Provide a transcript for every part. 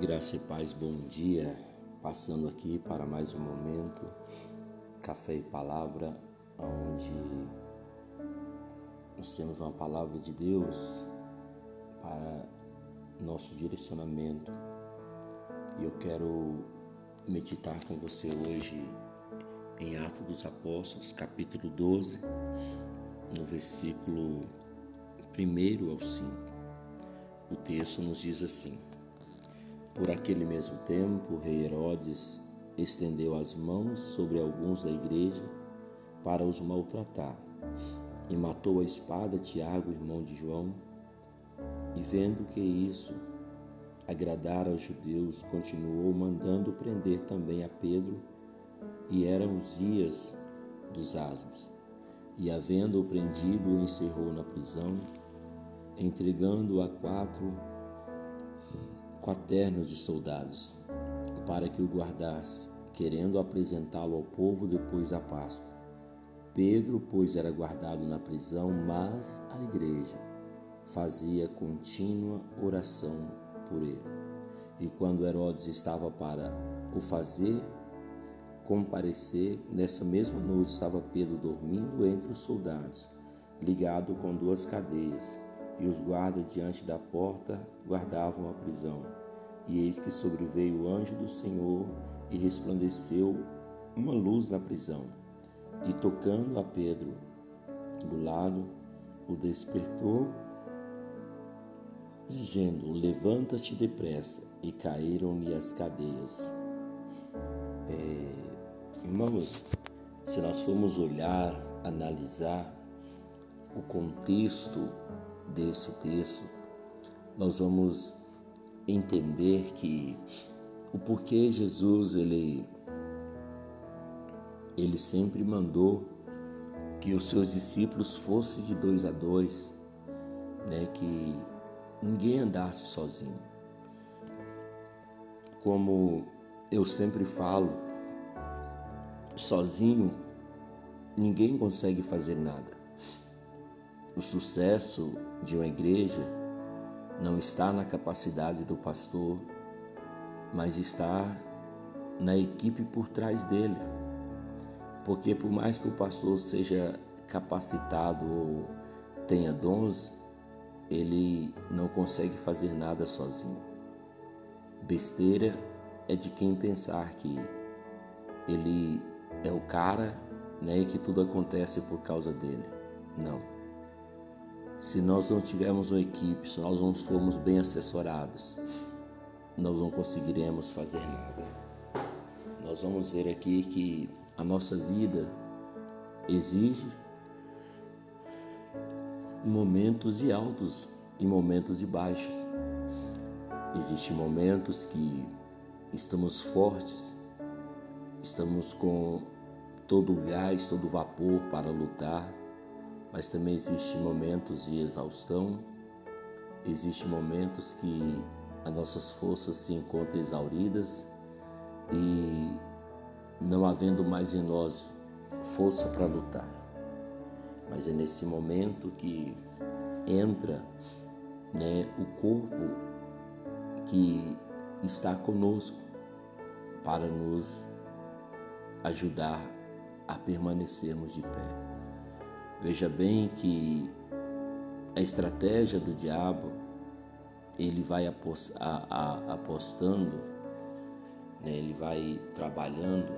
Graça e paz, bom dia. Passando aqui para mais um momento, café e palavra, onde nós temos uma palavra de Deus para nosso direcionamento. E eu quero meditar com você hoje em Atos dos Apóstolos, capítulo 12, no versículo 1 ao 5. O texto nos diz assim: por aquele mesmo tempo, o rei Herodes estendeu as mãos sobre alguns da igreja para os maltratar e matou a espada Tiago, irmão de João. E vendo que isso agradara aos judeus, continuou mandando prender também a Pedro, e eram os dias dos asmos. E havendo-o prendido, o encerrou na prisão, entregando-o a quatro quaternos de soldados, para que o guardasse, querendo apresentá-lo ao povo depois da Páscoa. Pedro, pois, era guardado na prisão, mas a igreja fazia contínua oração por ele. E quando Herodes estava para o fazer comparecer, nessa mesma noite estava Pedro dormindo entre os soldados, ligado com duas cadeias e os guardas diante da porta guardavam a prisão. E eis que sobreveio o anjo do Senhor e resplandeceu uma luz na prisão. E tocando a Pedro do lado, o despertou, dizendo: Levanta-te depressa. E caíram-lhe as cadeias. É, irmãos, se nós formos olhar, analisar o contexto desse texto, nós vamos entender que o porquê Jesus ele ele sempre mandou que os seus discípulos fossem de dois a dois, né, que ninguém andasse sozinho. Como eu sempre falo, sozinho ninguém consegue fazer nada. O sucesso de uma igreja não está na capacidade do pastor, mas está na equipe por trás dele. Porque por mais que o pastor seja capacitado ou tenha dons, ele não consegue fazer nada sozinho. Besteira é de quem pensar que ele é o cara, né, e que tudo acontece por causa dele. Não. Se nós não tivermos uma equipe, se nós não formos bem assessorados, nós não conseguiremos fazer nada. Nós vamos ver aqui que a nossa vida exige momentos de altos e momentos de baixos. Existem momentos que estamos fortes, estamos com todo o gás, todo o vapor para lutar mas também existem momentos de exaustão, existem momentos que as nossas forças se encontram exauridas e não havendo mais em nós força para lutar. Mas é nesse momento que entra né, o corpo que está conosco para nos ajudar a permanecermos de pé. Veja bem que a estratégia do diabo, ele vai apostando, né? ele vai trabalhando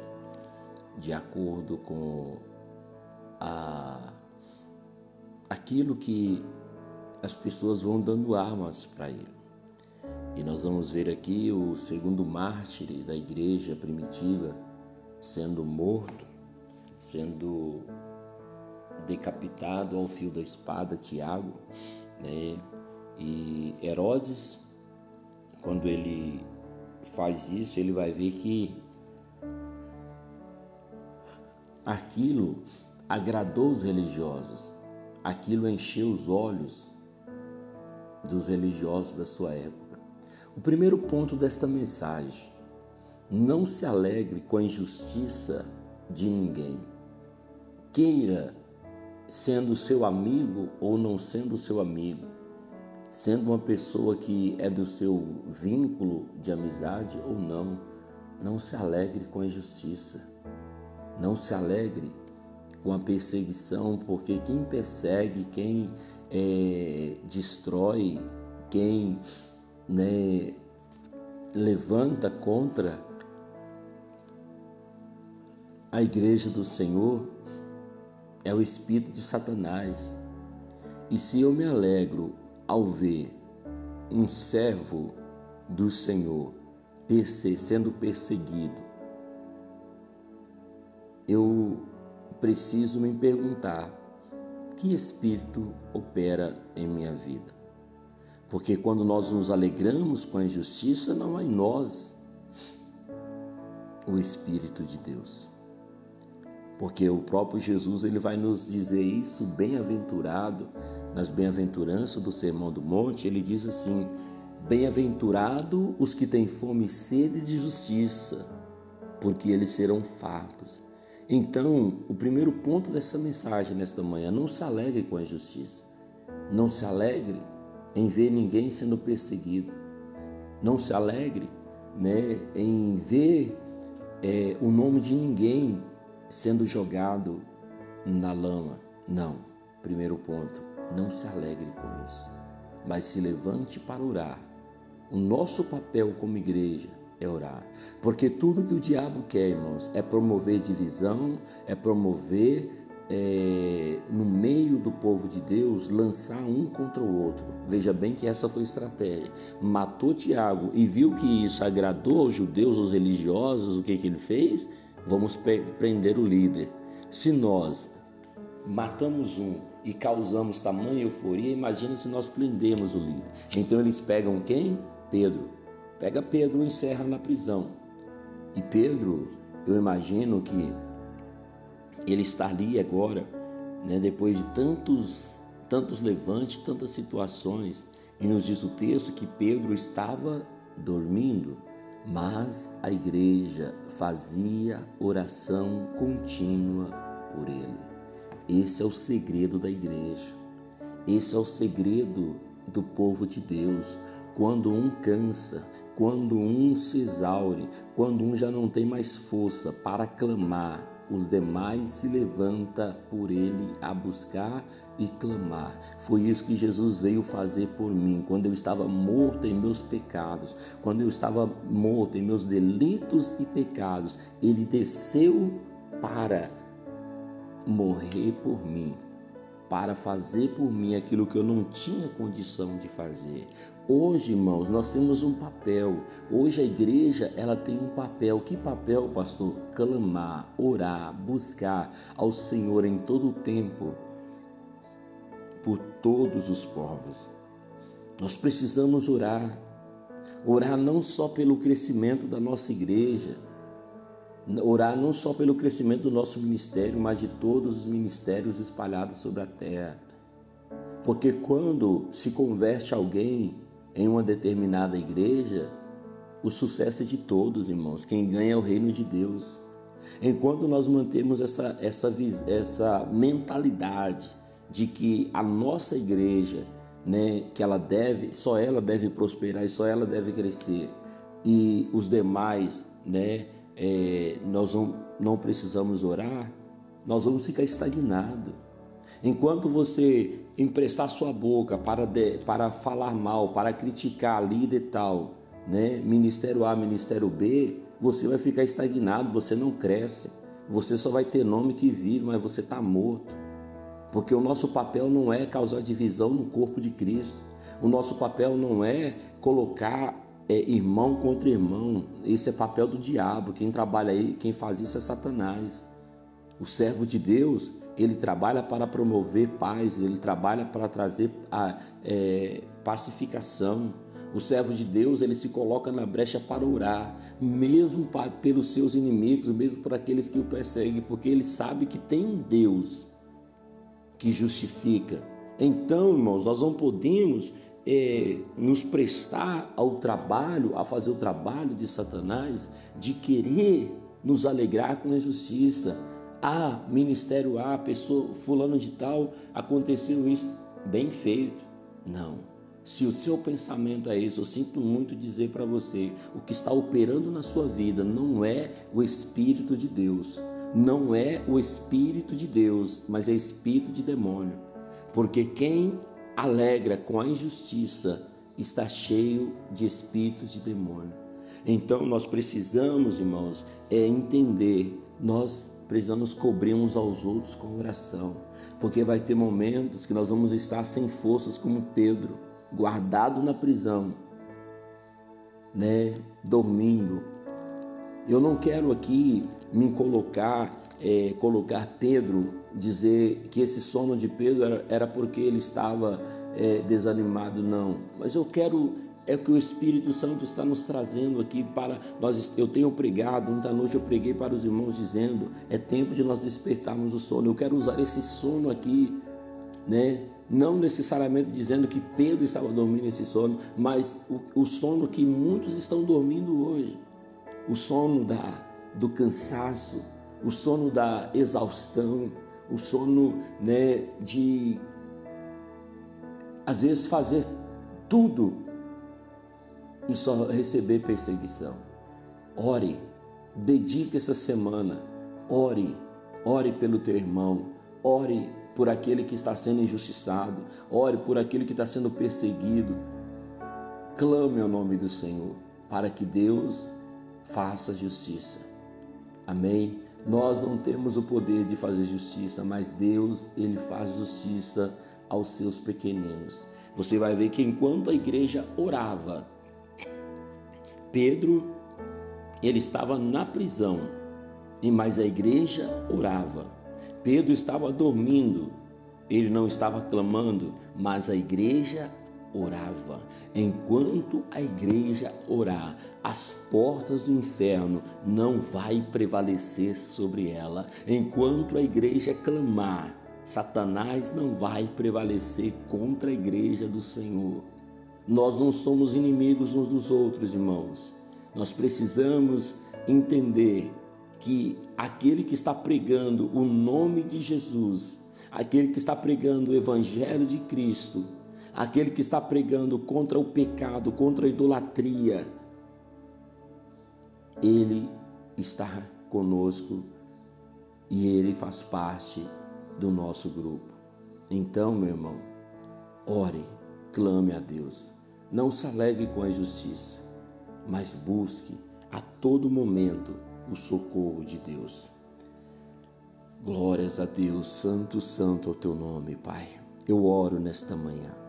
de acordo com a, aquilo que as pessoas vão dando armas para ele. E nós vamos ver aqui o segundo mártir da igreja primitiva sendo morto, sendo decapitado ao fio da espada, Tiago, né? E Herodes, quando ele faz isso, ele vai ver que aquilo agradou os religiosos, aquilo encheu os olhos dos religiosos da sua época. O primeiro ponto desta mensagem: não se alegre com a injustiça de ninguém. Queira sendo seu amigo ou não sendo seu amigo, sendo uma pessoa que é do seu vínculo de amizade ou não, não se alegre com a injustiça. Não se alegre com a perseguição, porque quem persegue, quem é, destrói, quem né, levanta contra a igreja do Senhor é o espírito de Satanás. E se eu me alegro ao ver um servo do Senhor sendo perseguido, eu preciso me perguntar que espírito opera em minha vida. Porque quando nós nos alegramos com a injustiça, não há em nós o Espírito de Deus. Porque o próprio Jesus ele vai nos dizer isso bem-aventurado nas bem-aventuranças do Sermão do Monte, ele diz assim: Bem-aventurado os que têm fome e sede de justiça, porque eles serão fartos. Então, o primeiro ponto dessa mensagem nesta manhã, não se alegre com a injustiça. Não se alegre em ver ninguém sendo perseguido. Não se alegre né, em ver é, o nome de ninguém sendo jogado na lama. Não. Primeiro ponto, não se alegre com isso, mas se levante para orar. O nosso papel como igreja é orar. Porque tudo que o diabo quer, irmãos, é promover divisão, é promover é, no meio do povo de Deus lançar um contra o outro. Veja bem que essa foi a estratégia. Matou Tiago e viu que isso agradou aos judeus, aos religiosos, o que, que ele fez? Vamos prender o líder. Se nós matamos um e causamos tamanha euforia, imagine se nós prendemos o líder. Então eles pegam quem? Pedro. Pega Pedro e encerra na prisão. E Pedro, eu imagino que ele está ali agora, né, depois de tantos, tantos levantes, tantas situações, e nos diz o texto que Pedro estava dormindo, mas a igreja fazia oração contínua por ele. Esse é o segredo da igreja. Esse é o segredo do povo de Deus. Quando um cansa, quando um se exaure, quando um já não tem mais força para clamar, os demais se levanta por ele a buscar e clamar. Foi isso que Jesus veio fazer por mim quando eu estava morto em meus pecados, quando eu estava morto em meus delitos e pecados. Ele desceu para morrer por mim para fazer por mim aquilo que eu não tinha condição de fazer. Hoje, irmãos, nós temos um papel. Hoje a igreja, ela tem um papel. Que papel, pastor? Clamar, orar, buscar ao Senhor em todo o tempo por todos os povos. Nós precisamos orar. Orar não só pelo crescimento da nossa igreja, Orar não só pelo crescimento do nosso ministério, mas de todos os ministérios espalhados sobre a terra. Porque quando se converte alguém em uma determinada igreja, o sucesso é de todos, irmãos. Quem ganha é o reino de Deus. Enquanto nós mantemos essa, essa, essa mentalidade de que a nossa igreja, né, que ela deve, só ela deve prosperar e só ela deve crescer, e os demais, né, é, nós não, não precisamos orar, nós vamos ficar estagnados. Enquanto você emprestar sua boca para, de, para falar mal, para criticar líder tal, né? ministério A, ministério B, você vai ficar estagnado, você não cresce. Você só vai ter nome que vive, mas você está morto. Porque o nosso papel não é causar divisão no corpo de Cristo. O nosso papel não é colocar é irmão contra irmão. Esse é papel do diabo. Quem trabalha aí, quem faz isso é Satanás. O servo de Deus, ele trabalha para promover paz, ele trabalha para trazer a é, pacificação. O servo de Deus, ele se coloca na brecha para orar, mesmo para, pelos seus inimigos, mesmo por aqueles que o perseguem, porque ele sabe que tem um Deus que justifica. Então, irmãos, nós não podemos é, nos prestar ao trabalho, a fazer o trabalho de Satanás, de querer nos alegrar com a justiça. Ah, ministério A, pessoa fulano de tal, aconteceu isso, bem feito. Não. Se o seu pensamento é esse, eu sinto muito dizer para você: o que está operando na sua vida não é o Espírito de Deus, não é o Espírito de Deus, mas é espírito de demônio. Porque quem alegra com a injustiça está cheio de espíritos de demônio. Então nós precisamos, irmãos, é entender, nós precisamos cobrir uns aos outros com oração, porque vai ter momentos que nós vamos estar sem forças como Pedro, guardado na prisão, né, dormindo. Eu não quero aqui me colocar é, colocar Pedro, dizer que esse sono de Pedro era, era porque ele estava é, desanimado, não. Mas eu quero é o que o Espírito Santo está nos trazendo aqui para nós. Eu tenho pregado, muita noite eu preguei para os irmãos dizendo: é tempo de nós despertarmos o sono. Eu quero usar esse sono aqui, né? Não necessariamente dizendo que Pedro estava dormindo esse sono, mas o, o sono que muitos estão dormindo hoje, o sono da, do cansaço, o sono da exaustão, o sono né, de às vezes fazer tudo e só receber perseguição. Ore, dedique essa semana, ore, ore pelo teu irmão, ore por aquele que está sendo injustiçado, ore por aquele que está sendo perseguido. Clame ao nome do Senhor para que Deus faça justiça. Amém. Nós não temos o poder de fazer justiça, mas Deus, ele faz justiça aos seus pequeninos. Você vai ver que enquanto a igreja orava, Pedro ele estava na prisão, e mais a igreja orava. Pedro estava dormindo, ele não estava clamando, mas a igreja orava. Enquanto a igreja orar, as portas do inferno não vai prevalecer sobre ela. Enquanto a igreja clamar, Satanás não vai prevalecer contra a igreja do Senhor. Nós não somos inimigos uns dos outros, irmãos. Nós precisamos entender que aquele que está pregando o nome de Jesus, aquele que está pregando o evangelho de Cristo, aquele que está pregando contra o pecado, contra a idolatria, ele está conosco e ele faz parte do nosso grupo. Então, meu irmão, ore, clame a Deus. Não se alegre com a injustiça, mas busque a todo momento o socorro de Deus. Glórias a Deus, santo, santo é o teu nome, Pai. Eu oro nesta manhã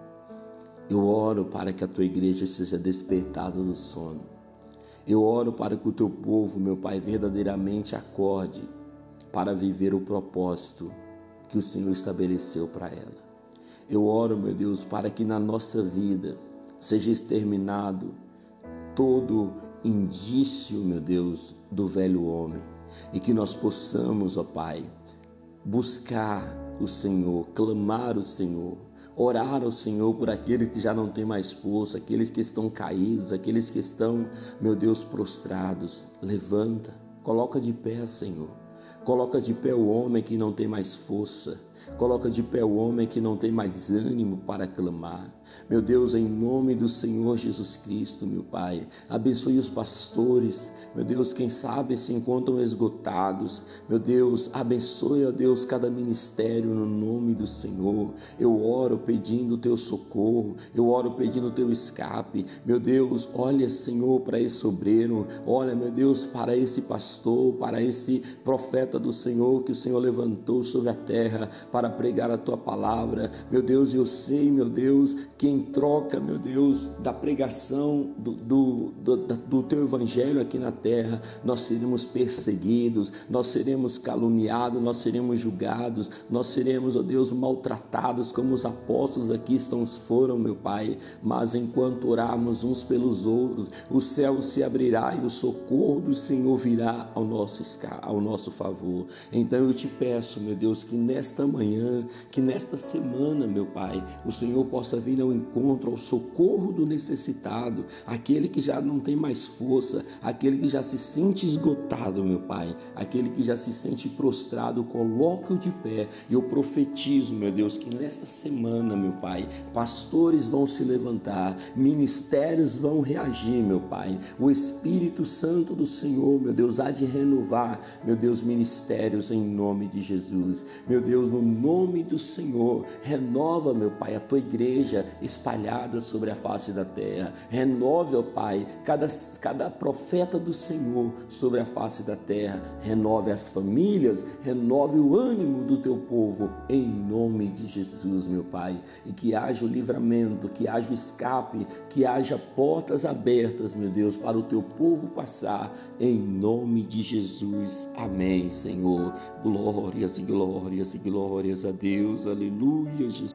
eu oro para que a tua igreja seja despertada do sono. Eu oro para que o teu povo, meu Pai, verdadeiramente acorde para viver o propósito que o Senhor estabeleceu para ela. Eu oro, meu Deus, para que na nossa vida seja exterminado todo indício, meu Deus, do velho homem e que nós possamos, ó Pai, buscar o Senhor, clamar o Senhor orar ao Senhor por aqueles que já não têm mais força, aqueles que estão caídos, aqueles que estão, meu Deus, prostrados. Levanta, coloca de pé, Senhor. Coloca de pé o homem que não tem mais força. Coloca de pé o homem que não tem mais ânimo para clamar. Meu Deus, em nome do Senhor Jesus Cristo, meu Pai, abençoe os pastores. Meu Deus, quem sabe se encontram esgotados. Meu Deus, abençoe, ó Deus, cada ministério no nome do Senhor. Eu oro pedindo o teu socorro, eu oro pedindo o teu escape. Meu Deus, olha, Senhor, para esse obreiro, olha, meu Deus, para esse pastor, para esse profeta do Senhor que o Senhor levantou sobre a terra para pregar a tua palavra. Meu Deus, eu sei, meu Deus, que em troca, meu Deus, da pregação do, do, do, do teu evangelho aqui na terra, nós seremos perseguidos, nós seremos caluniados, nós seremos julgados, nós seremos, ó oh Deus, maltratados como os apóstolos aqui estão, foram, meu Pai. Mas enquanto orarmos uns pelos outros, o céu se abrirá e o socorro do Senhor virá ao nosso, ao nosso favor. Então eu te peço, meu Deus, que nesta manhã que nesta semana, meu Pai, o Senhor possa vir ao encontro, ao socorro do necessitado, aquele que já não tem mais força, aquele que já se sente esgotado, meu Pai, aquele que já se sente prostrado, coloque-o de pé. E eu profetizo, meu Deus, que nesta semana, meu Pai, pastores vão se levantar, ministérios vão reagir, meu Pai. O Espírito Santo do Senhor, meu Deus, há de renovar, meu Deus, ministérios em nome de Jesus. Meu Deus, no nome do Senhor, renova, meu Pai, a tua igreja espalhada sobre a face da terra. Renove, ó Pai, cada, cada profeta do Senhor sobre a face da terra. Renove as famílias, renove o ânimo do teu povo, em nome de Jesus, meu Pai. E que haja o livramento, que haja o escape, que haja portas abertas, meu Deus, para o teu povo passar, em nome de Jesus. Amém, Senhor. Glórias e glórias e glórias a Deus. Aleluia, Jesus.